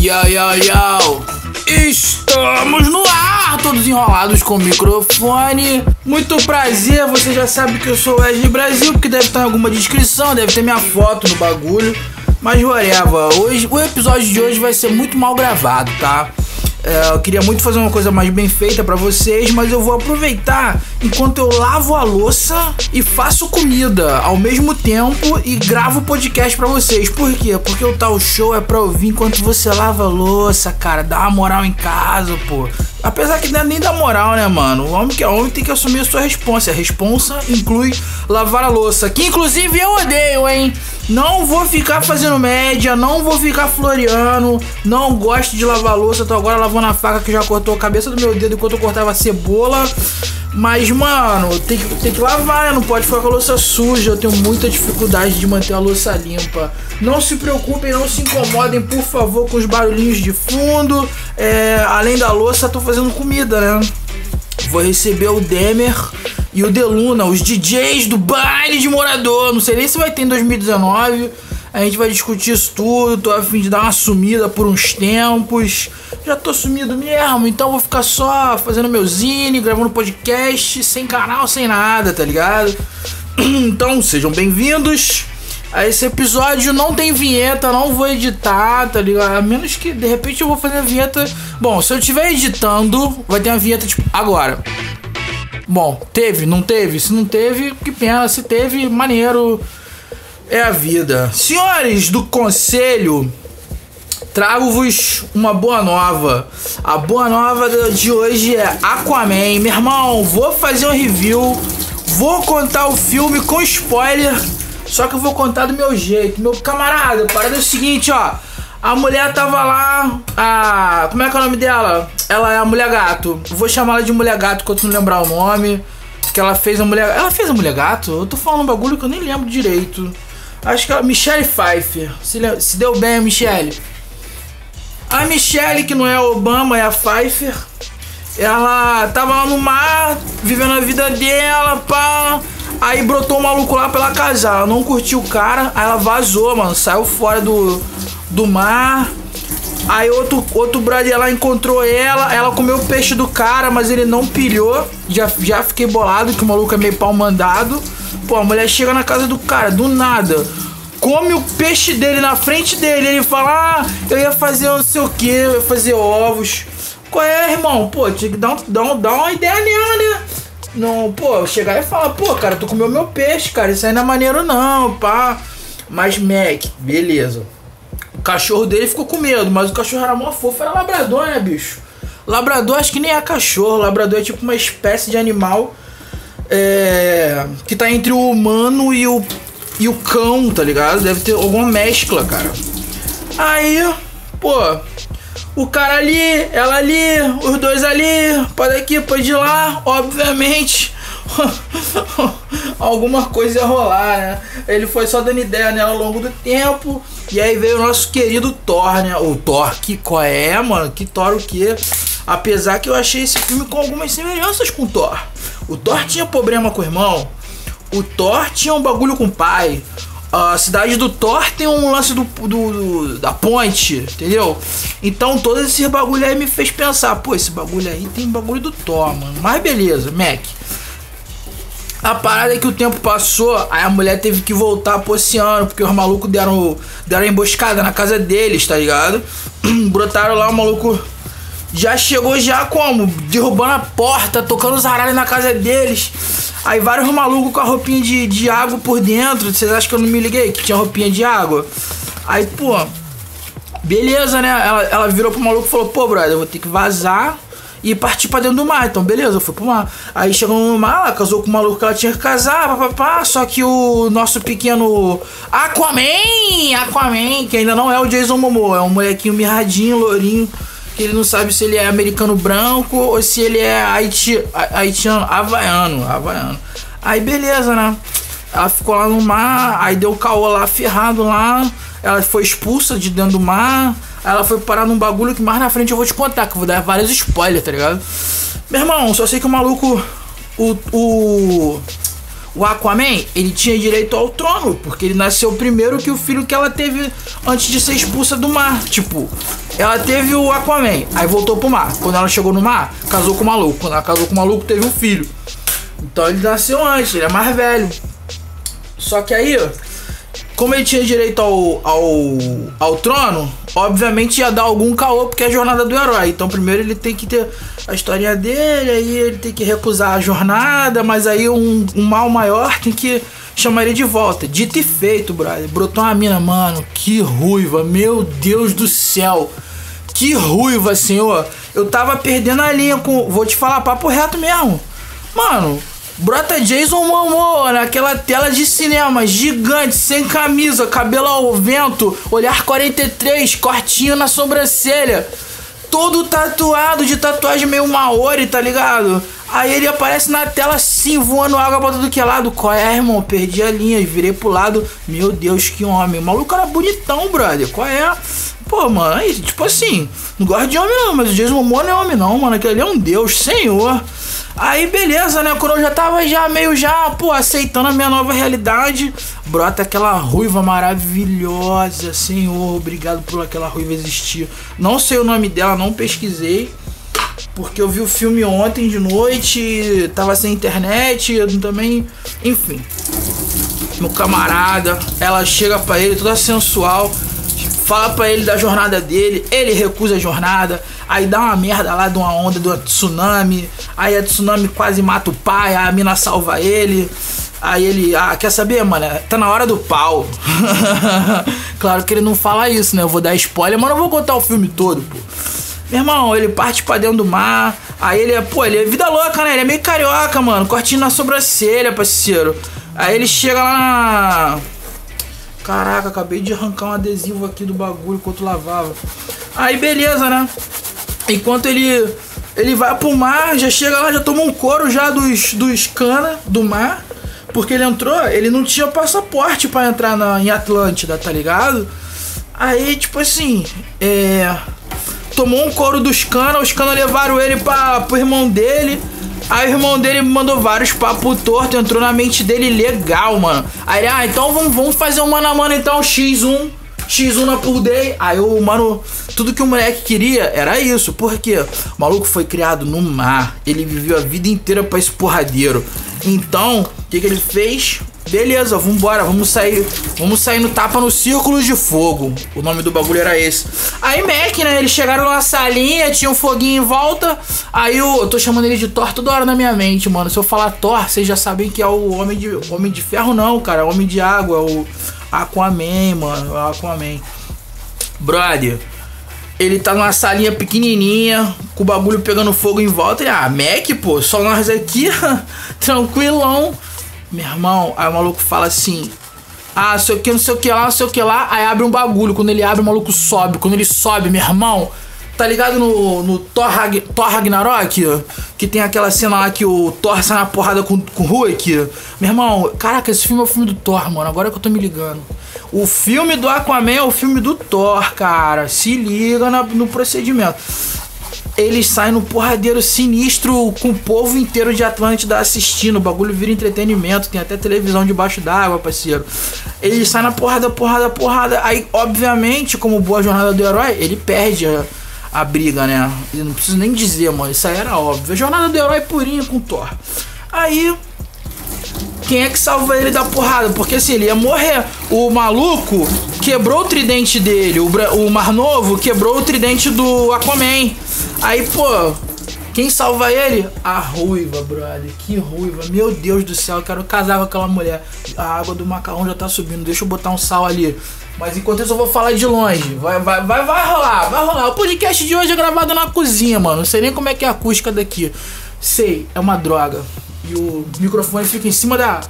Yo, yo, yo! Estamos no ar, todos enrolados com o microfone. Muito prazer, você já sabe que eu sou o Wesley Brasil, porque deve estar em alguma descrição, deve ter minha foto no bagulho. Mas whatever, hoje, o episódio de hoje vai ser muito mal gravado, tá? É, eu queria muito fazer uma coisa mais bem feita para vocês, mas eu vou aproveitar enquanto eu lavo a louça e faço comida ao mesmo tempo e gravo podcast para vocês. Por quê? Porque o tal show é pra ouvir enquanto você lava a louça, cara. Dá uma moral em casa, pô. Apesar que não é nem da moral, né, mano? O homem que é homem tem que assumir a sua responsa. A responsa inclui lavar a louça. Que inclusive eu odeio, hein? Não vou ficar fazendo média, não vou ficar floreando, não gosto de lavar louça. Tô agora lavando a faca que já cortou a cabeça do meu dedo enquanto eu cortava a cebola. Mas, mano, tem que, tem que lavar, né? Não pode ficar com a louça suja. Eu tenho muita dificuldade de manter a louça limpa. Não se preocupem, não se incomodem, por favor, com os barulhinhos de fundo. É, além da louça, tô fazendo comida, né? Vou receber o Demer e o Deluna, os DJs do baile de morador. Não sei nem se vai ter em 2019. A gente vai discutir isso tudo. Tô a fim de dar uma sumida por uns tempos. Já tô sumido mesmo, então vou ficar só fazendo meu zine, gravando podcast, sem canal, sem nada, tá ligado? Então sejam bem-vindos a esse episódio. Não tem vinheta, não vou editar, tá ligado? A menos que de repente eu vou fazer a vinheta. Bom, se eu estiver editando, vai ter uma vinheta tipo agora. Bom, teve, não teve? Se não teve, que pena. Se teve, maneiro. É a vida. Senhores do conselho, trago-vos uma boa nova. A boa nova de hoje é Aquaman. Meu irmão, vou fazer um review. Vou contar o filme com spoiler. Só que eu vou contar do meu jeito. Meu camarada, parada é o seguinte, ó. A mulher tava lá. A. Como é que é o nome dela? Ela é a mulher gato. Vou chamar ela de mulher gato enquanto não lembrar o nome. Que ela fez a mulher. Ela fez a mulher gato? Eu tô falando um bagulho que eu nem lembro direito. Acho que ela. Michelle Pfeiffer. Se, se deu bem a Michelle. A Michelle, que não é a Obama, é a Pfeiffer. Ela tava lá no mar, vivendo a vida dela, pá. Aí brotou um maluco lá pra ela casar. Ela não curtiu o cara, aí ela vazou, mano. Saiu fora do, do mar. Aí outro, outro brother lá encontrou ela, ela comeu o peixe do cara, mas ele não pilhou. Já, já fiquei bolado que o maluco é meio pau mandado. Pô, a mulher chega na casa do cara, do nada. Come o peixe dele na frente dele. Ele fala: Ah, eu ia fazer não sei o que, eu ia fazer ovos. Qual é, irmão? Pô, tinha que dar, um, dar, um, dar uma ideia nela, né? Não, pô, chegar e falar, pô, cara, tu comeu meu peixe, cara, isso aí não é maneiro não, pá. Mas Mac, beleza. Cachorro dele ficou com medo, mas o cachorro era mó fofo, era labrador, né, bicho? Labrador acho que nem é cachorro, labrador é tipo uma espécie de animal é, que tá entre o humano e o, e o cão, tá ligado? Deve ter alguma mescla, cara. Aí, pô, o cara ali, ela ali, os dois ali, pode aqui, pode ir lá, obviamente. Alguma coisa ia rolar, né? Ele foi só dando ideia nela ao longo do tempo. E aí veio o nosso querido Thor, né? O Thor, que qual é, mano? Que Thor o quê? Apesar que eu achei esse filme com algumas semelhanças com o Thor. O Thor tinha problema com o irmão. O Thor tinha um bagulho com o pai. A cidade do Thor tem um lance do, do, do, da ponte, entendeu? Então todo esse bagulho aí me fez pensar, pô, esse bagulho aí tem bagulho do Thor, mano. Mas beleza, Mac. A parada é que o tempo passou, aí a mulher teve que voltar pro oceano, porque os malucos deram, deram emboscada na casa deles, tá ligado? Brotaram lá, o maluco já chegou já como? Derrubando a porta, tocando os aralhos na casa deles. Aí vários malucos com a roupinha de, de água por dentro. Vocês acham que eu não me liguei que tinha roupinha de água? Aí, pô, beleza, né? Ela, ela virou pro maluco e falou: pô, brother, eu vou ter que vazar e partir pra dentro do mar. Então, beleza, eu fui pro mar. Aí chegou no mar, ela casou com o maluco que ela tinha que casar, papapá. Só que o nosso pequeno Aquaman, Aquaman, que ainda não é o Jason Momoa, é um molequinho mirradinho, lourinho que ele não sabe se ele é americano branco ou se ele é haiti, haitiano, havaiano, havaiano. Aí beleza, né? Ela ficou lá no mar, aí deu caô lá ferrado lá, ela foi expulsa de dentro do mar, ela foi parar num bagulho que mais na frente eu vou te contar, que eu vou dar vários spoilers, tá ligado? Meu irmão, só sei que o maluco, o, o o Aquaman, ele tinha direito ao trono, porque ele nasceu primeiro que o filho que ela teve antes de ser expulsa do mar. Tipo, ela teve o Aquaman, aí voltou pro mar. Quando ela chegou no mar, casou com o maluco. Quando ela casou com o maluco, teve um filho. Então ele nasceu antes, ele é mais velho. Só que aí, como ele tinha direito ao, ao, ao trono, obviamente ia dar algum caô, porque é a jornada do herói. Então primeiro ele tem que ter a historinha dele, aí ele tem que recusar a jornada, mas aí um, um mal maior tem que chamar ele de volta. Dito e feito, brother. Brotou uma mina, mano, que ruiva, meu Deus do céu. Que ruiva, senhor. Eu tava perdendo a linha com. Vou te falar papo reto mesmo. Mano, brota Jason Momoa naquela tela de cinema gigante, sem camisa, cabelo ao vento, olhar 43, cortinho na sobrancelha. Todo tatuado de tatuagem meio Maori, tá ligado? Aí ele aparece na tela assim, voando água pra tudo que é lado. Qual é, irmão? Perdi a linha, virei pro lado. Meu Deus, que homem. O maluco era bonitão, brother. Qual é? Pô, mano, aí, tipo assim, não gosto de homem não, mas o Jason Momoa não é homem não, mano. Aquele ali é um deus, senhor. Aí beleza, né? Quando eu já tava já meio já, pô, aceitando a minha nova realidade, brota aquela ruiva maravilhosa, senhor, obrigado por aquela ruiva existir. Não sei o nome dela, não pesquisei. Porque eu vi o filme ontem de noite, tava sem internet, também. Enfim. Meu camarada, ela chega pra ele toda sensual, fala pra ele da jornada dele, ele recusa a jornada, aí dá uma merda lá de uma onda do tsunami, aí a tsunami quase mata o pai, a mina salva ele. Aí ele, ah, quer saber, mano? Tá na hora do pau. claro que ele não fala isso, né? Eu vou dar spoiler, mas não vou contar o filme todo, pô. Meu irmão, ele parte pra dentro do mar. Aí ele é, pô, ele é vida louca, né? Ele é meio carioca, mano. Cortinho na sobrancelha, parceiro. Aí ele chega lá na. Caraca, acabei de arrancar um adesivo aqui do bagulho enquanto lavava. Aí beleza, né? Enquanto ele. Ele vai pro mar, já chega lá, já toma um couro já dos, dos cana do mar. Porque ele entrou, ele não tinha passaporte para entrar na, em Atlântida, tá ligado? Aí, tipo assim, é tomou um couro dos canas, os canas levaram ele pra, pro irmão dele. Aí o irmão dele mandou vários papos torto, entrou na mente dele legal, mano. Aí ele, ah, então vamos, vamos fazer um mano a mano então, X1. X1 na pool day. Aí o mano, tudo que o moleque queria era isso. Porque o maluco foi criado no mar. Ele viveu a vida inteira pra esse porradeiro. Então, o que, que ele fez? Beleza, vambora, vamos sair. Vamos sair no tapa no Círculo de Fogo. O nome do bagulho era esse. Aí, Mac, né? Eles chegaram na salinha, tinha um foguinho em volta. Aí eu, eu tô chamando ele de Thor toda hora na minha mente, mano. Se eu falar Thor, vocês já sabem que é o Homem de, homem de Ferro, não, cara. É o Homem de Água, é o Aquaman, mano. É Aquaman. Brother. Ele tá numa salinha pequenininha, com o bagulho pegando fogo em volta. Ele, ah, Mac, pô, só nós aqui, tranquilão. Meu irmão, aí o maluco fala assim: Ah, sei o que, não sei o que lá, não sei o que lá. Aí abre um bagulho. Quando ele abre, o maluco sobe. Quando ele sobe, meu irmão, tá ligado no, no Thor, Thor Ragnarok? Que tem aquela cena lá que o Thor sai na porrada com, com o Hulk. Meu irmão, caraca, esse filme é o filme do Thor, mano. Agora que eu tô me ligando. O filme do Aquaman é o filme do Thor, cara. Se liga na, no procedimento eles saem no porradeiro sinistro com o povo inteiro de Atlântida assistindo. O bagulho vira entretenimento, tem até televisão debaixo d'água, parceiro. Eles saem na porrada, porrada, porrada. Aí, obviamente, como boa jornada do herói, ele perde a, a briga, né? Eu não preciso nem dizer, mano. Isso aí era óbvio. Jornada do herói purinha com Thor. Aí quem é que salva ele da porrada? Porque assim, ele ia morrer. O maluco quebrou o tridente dele. O, o Mar Novo quebrou o tridente do Aquaman. Aí, pô, quem salva ele? A ruiva, brother. Que ruiva. Meu Deus do céu, eu quero casar com aquela mulher. A água do macarrão já tá subindo. Deixa eu botar um sal ali. Mas enquanto isso eu vou falar de longe. Vai, vai, vai, vai rolar, vai rolar. O podcast de hoje é gravado na cozinha, mano. Não sei nem como é que é a acústica daqui. Sei, é uma droga. E o microfone fica em cima da,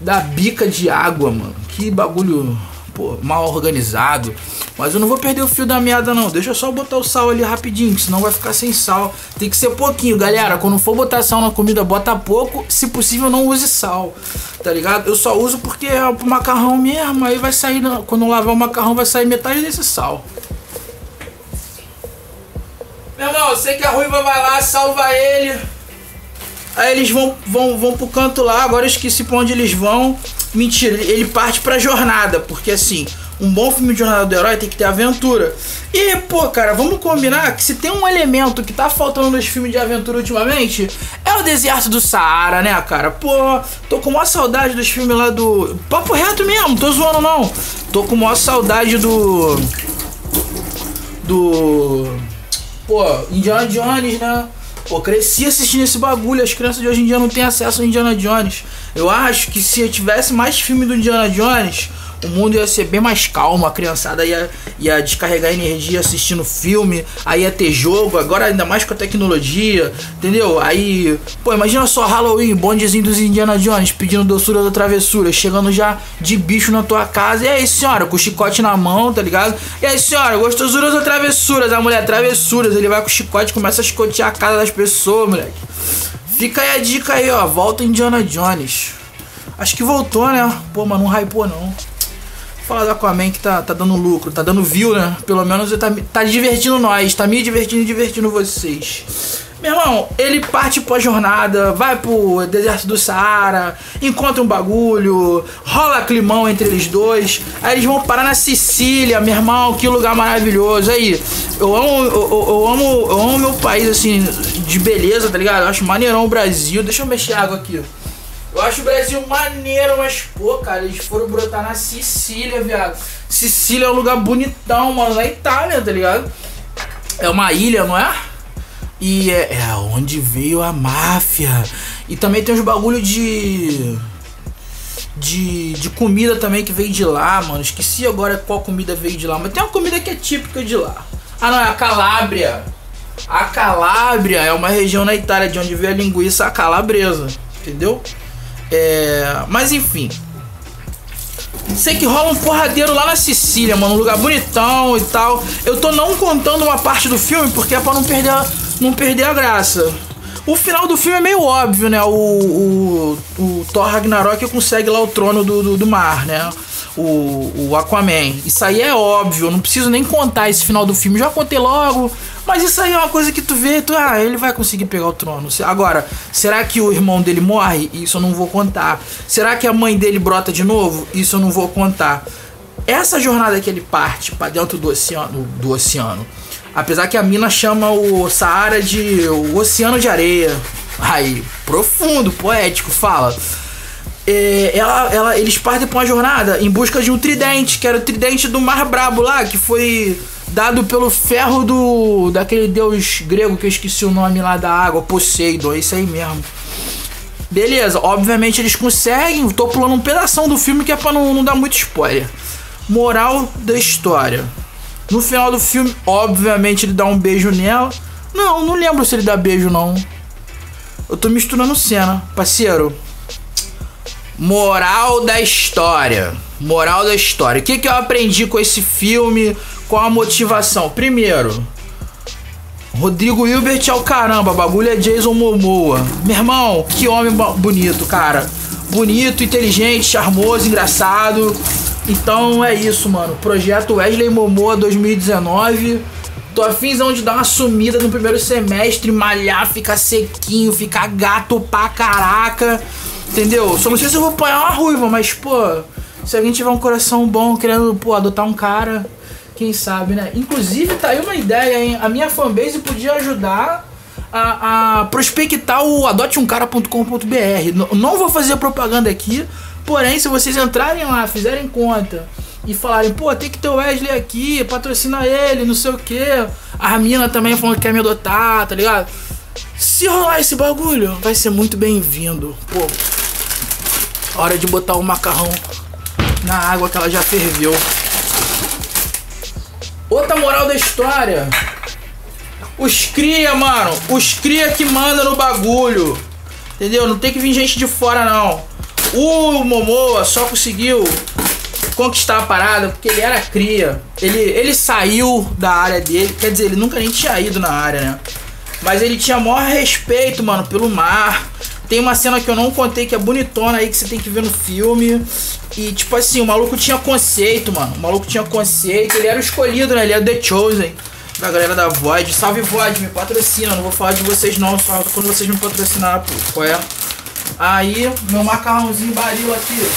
da bica de água, mano. Que bagulho, pô, mal organizado. Mas eu não vou perder o fio da meada, não. Deixa eu só botar o sal ali rapidinho, senão vai ficar sem sal. Tem que ser pouquinho, galera. Quando for botar sal na comida, bota pouco. Se possível, não use sal, tá ligado? Eu só uso porque é pro macarrão mesmo. Aí vai sair, quando lavar o macarrão, vai sair metade desse sal. Meu irmão, eu sei que a ruiva vai lá, salva ele. Aí eles vão, vão, vão pro canto lá, agora eu esqueci pra onde eles vão. Mentira, ele parte pra jornada, porque assim, Um bom filme de jornada do herói tem que ter aventura. E, pô, cara, vamos combinar que se tem um elemento que tá faltando nos filmes de aventura ultimamente, é o deserto do Saara, né, cara? Pô, tô com maior saudade dos filmes lá do. Papo reto mesmo, tô zoando não. Tô com maior saudade do. Do. Pô, Indiana Jones, né? Pô, cresci assistindo esse bagulho. As crianças de hoje em dia não têm acesso a Indiana Jones. Eu acho que se eu tivesse mais filme do Indiana Jones, o mundo ia ser bem mais calmo, a criançada ia, ia descarregar energia assistindo filme, aí ia ter jogo, agora ainda mais com a tecnologia, entendeu? Aí, pô, imagina só Halloween, bondezinho dos Indiana Jones pedindo doçura da travessura, chegando já de bicho na tua casa. E aí, senhora, com o chicote na mão, tá ligado? E aí, senhora, gostosuras ou travessuras? A mulher, travessuras, ele vai com o chicote e começa a chicotear a casa das pessoas, moleque. Fica aí a dica aí, ó, volta Indiana Jones. Acho que voltou, né? Pô, mas não hypou não. Falar do Aquaman que tá, tá dando lucro, tá dando view, né? Pelo menos tá, tá divertindo nós, tá me divertindo e divertindo vocês. Meu irmão, ele parte pra jornada, vai pro deserto do Saara, encontra um bagulho, rola climão entre eles dois, aí eles vão parar na Sicília, meu irmão, que lugar maravilhoso. Aí, eu amo, eu, eu amo, eu amo meu país, assim, de beleza, tá ligado? Eu acho maneirão o Brasil. Deixa eu mexer água aqui. Eu acho o Brasil maneiro, mas, pô, cara, eles foram brotar na Sicília, viado. Sicília é um lugar bonitão, mano, na Itália, tá ligado? É uma ilha, não é? E é, é onde veio a máfia. E também tem uns bagulho de. De, de comida também que veio de lá, mano. Esqueci agora qual comida veio de lá. Mas tem uma comida que é típica de lá. Ah, não, é a Calábria. A Calábria é uma região na Itália de onde veio a linguiça calabresa. Entendeu? É, mas enfim. Sei que rola um porradeiro lá na Sicília, mano. Um lugar bonitão e tal. Eu tô não contando uma parte do filme porque é pra não perder, não perder a graça. O final do filme é meio óbvio, né? O, o, o Thor Ragnarok consegue lá o trono do, do, do mar, né? o, o Aquaman. Isso aí é óbvio, eu não preciso nem contar esse final do filme, já contei logo. Mas isso aí é uma coisa que tu vê, tu, ah, ele vai conseguir pegar o trono. Agora, será que o irmão dele morre? Isso eu não vou contar. Será que a mãe dele brota de novo? Isso eu não vou contar. Essa jornada que ele parte para dentro do oceano, do oceano, apesar que a mina chama o Saara de o oceano de areia. Aí, profundo, poético, fala é, ela, ela, eles partem pra uma jornada em busca de um tridente, que era o tridente do Mar Brabo lá, que foi dado pelo ferro do daquele deus grego que eu esqueci o nome lá da água, Poseidon, é isso aí mesmo. Beleza, obviamente eles conseguem, tô pulando um pedaço do filme que é pra não, não dar muito spoiler. Moral da história. No final do filme, obviamente, ele dá um beijo nela. Não, não lembro se ele dá beijo, não. Eu tô misturando cena. Parceiro, Moral da história. Moral da história. O que, que eu aprendi com esse filme? Qual a motivação? Primeiro, Rodrigo Hilbert é o caramba, bagulho é Jason Momoa. Meu irmão, que homem bonito, cara. Bonito, inteligente, charmoso, engraçado. Então é isso, mano. Projeto Wesley Momoa 2019. Tô afinzão de dar uma sumida no primeiro semestre, malhar, ficar sequinho, ficar gato pra caraca. Entendeu? Só não sei se eu vou apanhar uma ruiva, mas, pô, se alguém tiver um coração bom querendo, pô, adotar um cara, quem sabe, né? Inclusive, tá aí uma ideia, hein? A minha fanbase podia ajudar a, a prospectar o adoteumcara.com.br. Não vou fazer propaganda aqui, porém, se vocês entrarem lá, fizerem conta e falarem, pô, tem que ter o Wesley aqui, patrocina ele, não sei o que. A mina também falando que quer me adotar, tá ligado? Se rolar esse bagulho, vai ser muito bem-vindo. Pô, Hora de botar o macarrão na água que ela já ferveu. Outra moral da história. Os cria, mano. Os cria que manda no bagulho. Entendeu? Não tem que vir gente de fora, não. O Momoa só conseguiu conquistar a parada porque ele era cria. Ele, ele saiu da área dele. Quer dizer, ele nunca nem tinha ido na área, né? Mas ele tinha maior respeito, mano, pelo mar. Tem uma cena que eu não contei que é bonitona aí que você tem que ver no filme. E tipo assim, o maluco tinha conceito, mano. O maluco tinha conceito. Ele era o escolhido, né? Ele era The Chosen. Da galera da Void. Salve Void, me patrocina. Não vou falar de vocês não, só quando vocês me patrocinar, pô. Qual é? Aí, meu macarrãozinho baril aqui.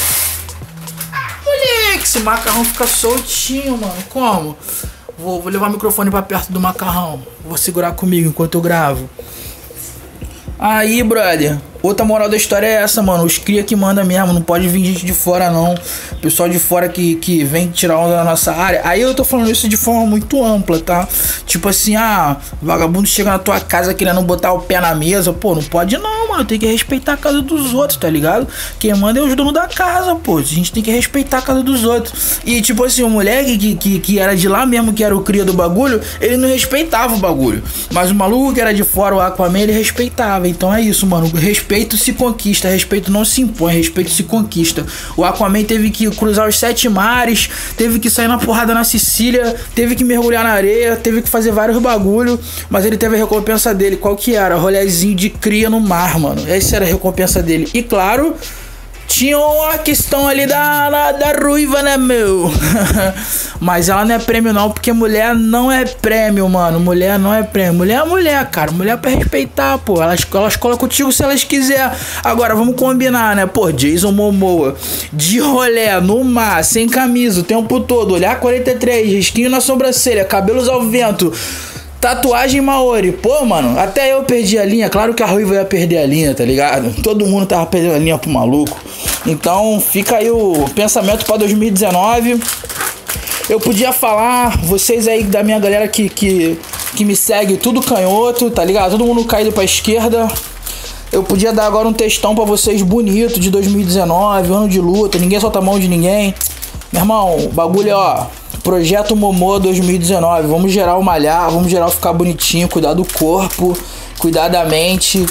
Moleque, que esse macarrão fica soltinho, mano. Como? Vou, vou levar o microfone pra perto do macarrão. Vou segurar comigo enquanto eu gravo. Aí, brother, Outra moral da história é essa, mano. Os cria que manda mesmo. Não pode vir gente de fora, não. Pessoal de fora que, que vem tirar onda da nossa área. Aí eu tô falando isso de forma muito ampla, tá? Tipo assim, ah, vagabundo chega na tua casa querendo botar o pé na mesa. Pô, não pode não, mano. Tem que respeitar a casa dos outros, tá ligado? Quem manda é os donos da casa, pô. A gente tem que respeitar a casa dos outros. E tipo assim, o moleque que, que, que era de lá mesmo, que era o cria do bagulho, ele não respeitava o bagulho. Mas o maluco que era de fora, o Aquaman, ele respeitava. Então é isso, mano. Respeito respeito se conquista, respeito não se impõe, respeito se conquista. O Aquaman teve que cruzar os sete mares, teve que sair na porrada na Sicília, teve que mergulhar na areia, teve que fazer vários bagulho, mas ele teve a recompensa dele. Qual que era? Rolezinho de cria no mar, mano. Essa era a recompensa dele. E claro, tinha uma questão ali da, da, ruiva, né, meu? Mas ela não é prêmio, não, porque mulher não é prêmio, mano. Mulher não é prêmio. Mulher é mulher, cara. Mulher é pra respeitar, pô. Elas, elas colam contigo se elas quiser. Agora, vamos combinar, né? Pô, Jason Momoa, de rolé, no mar, sem camisa, o tempo todo, olhar 43, risquinho na sobrancelha, cabelos ao vento. Tatuagem Maori. Pô, mano, até eu perdi a linha. Claro que a Ruiva ia perder a linha, tá ligado? Todo mundo tava perdendo a linha pro maluco. Então fica aí o pensamento para 2019. Eu podia falar, vocês aí da minha galera que, que, que me segue, tudo canhoto, tá ligado? Todo mundo caído pra esquerda. Eu podia dar agora um textão para vocês bonito de 2019, ano de luta, ninguém solta a mão de ninguém. Meu irmão, o bagulho é, ó, Projeto Momô 2019. Vamos gerar o malhar, vamos gerar ficar bonitinho, cuidar do corpo, cuidar da mente,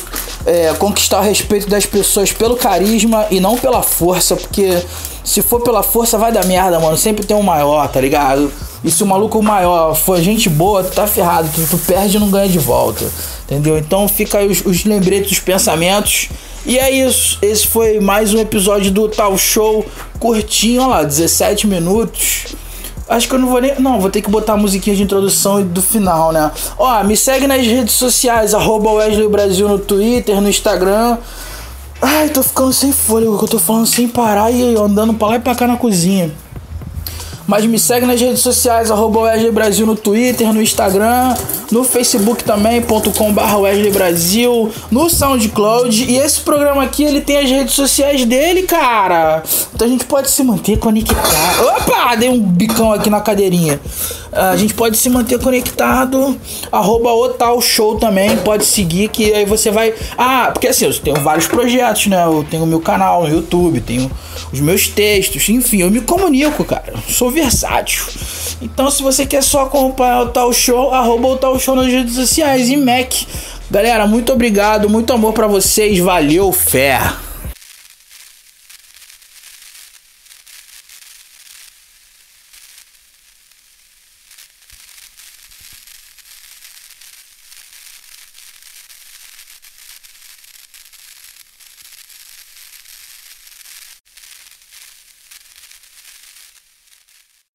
é, conquistar o respeito das pessoas pelo carisma e não pela força, porque se for pela força vai dar merda, mano. Sempre tem um maior, tá ligado? E se o maluco maior for gente boa, tu tá ferrado, tu, tu perde e não ganha de volta, entendeu? Então fica aí os, os lembretes, os pensamentos. E é isso. Esse foi mais um episódio do Tal Show curtinho, ó lá, 17 minutos. Acho que eu não vou nem. Não, vou ter que botar a musiquinha de introdução e do final, né? Ó, me segue nas redes sociais, arroba Wesley Brasil no Twitter, no Instagram. Ai, tô ficando sem fôlego, que eu tô falando sem parar e andando pra lá e pra cá na cozinha. Mas me segue nas redes sociais, arroba Wesley Brasil no Twitter, no Instagram, no Facebook também, .com.br Wesley Brasil, no SoundCloud. E esse programa aqui, ele tem as redes sociais dele, cara. Então a gente pode se manter conectado. Opa, dei um bicão aqui na cadeirinha. A gente pode se manter conectado. Arroba o tal show também, pode seguir que aí você vai... Ah, porque assim, eu tenho vários projetos, né? Eu tenho o meu canal no YouTube, tenho os meus textos, enfim, eu me comunico, cara. Sou versátil. Então, se você quer só acompanhar o tal show, arroba o tal show nas redes sociais e Mac. Galera, muito obrigado, muito amor para vocês, valeu, fé.